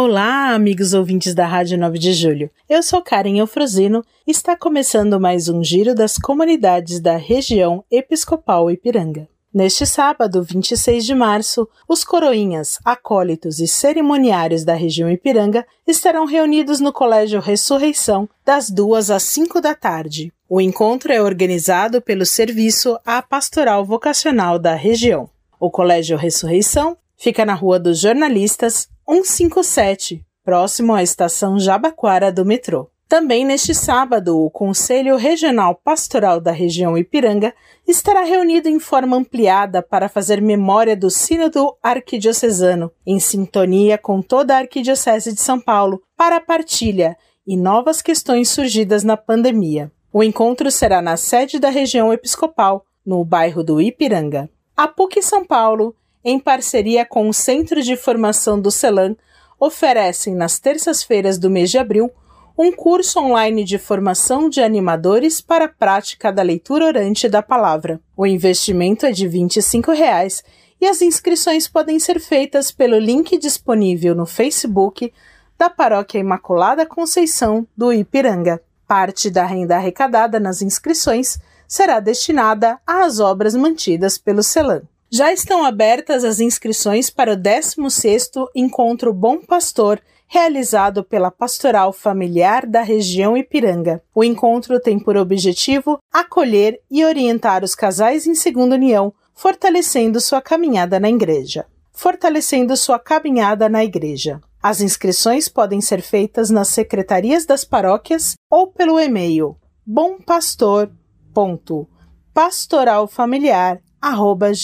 Olá, amigos ouvintes da Rádio 9 de Julho. Eu sou Karen Eufrosino e está começando mais um giro das comunidades da região Episcopal Ipiranga. Neste sábado, 26 de março, os coroinhas, acólitos e cerimoniários da região Ipiranga estarão reunidos no Colégio Ressurreição das 2 às 5 da tarde. O encontro é organizado pelo Serviço à Pastoral Vocacional da região. O Colégio Ressurreição fica na Rua dos Jornalistas, 157, próximo à estação Jabaquara do metrô. Também neste sábado, o Conselho Regional Pastoral da região Ipiranga estará reunido em forma ampliada para fazer memória do Sínodo Arquidiocesano, em sintonia com toda a Arquidiocese de São Paulo, para a partilha e novas questões surgidas na pandemia. O encontro será na sede da região episcopal, no bairro do Ipiranga. A PUC São Paulo em parceria com o Centro de Formação do CELAM, oferecem nas terças-feiras do mês de abril um curso online de formação de animadores para a prática da leitura orante da palavra. O investimento é de 25 reais e as inscrições podem ser feitas pelo link disponível no Facebook da Paróquia Imaculada Conceição do Ipiranga. Parte da renda arrecadada nas inscrições será destinada às obras mantidas pelo CELAM. Já estão abertas as inscrições para o 16º Encontro Bom Pastor, realizado pela Pastoral Familiar da região Ipiranga. O encontro tem por objetivo acolher e orientar os casais em segunda união, fortalecendo sua caminhada na igreja. Fortalecendo sua caminhada na igreja. As inscrições podem ser feitas nas secretarias das paróquias ou pelo e-mail bompastor.pastoralfamiliar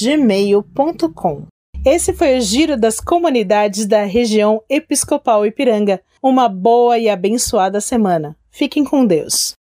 gmail.com. Esse foi o giro das comunidades da região Episcopal Ipiranga. Uma boa e abençoada semana. Fiquem com Deus.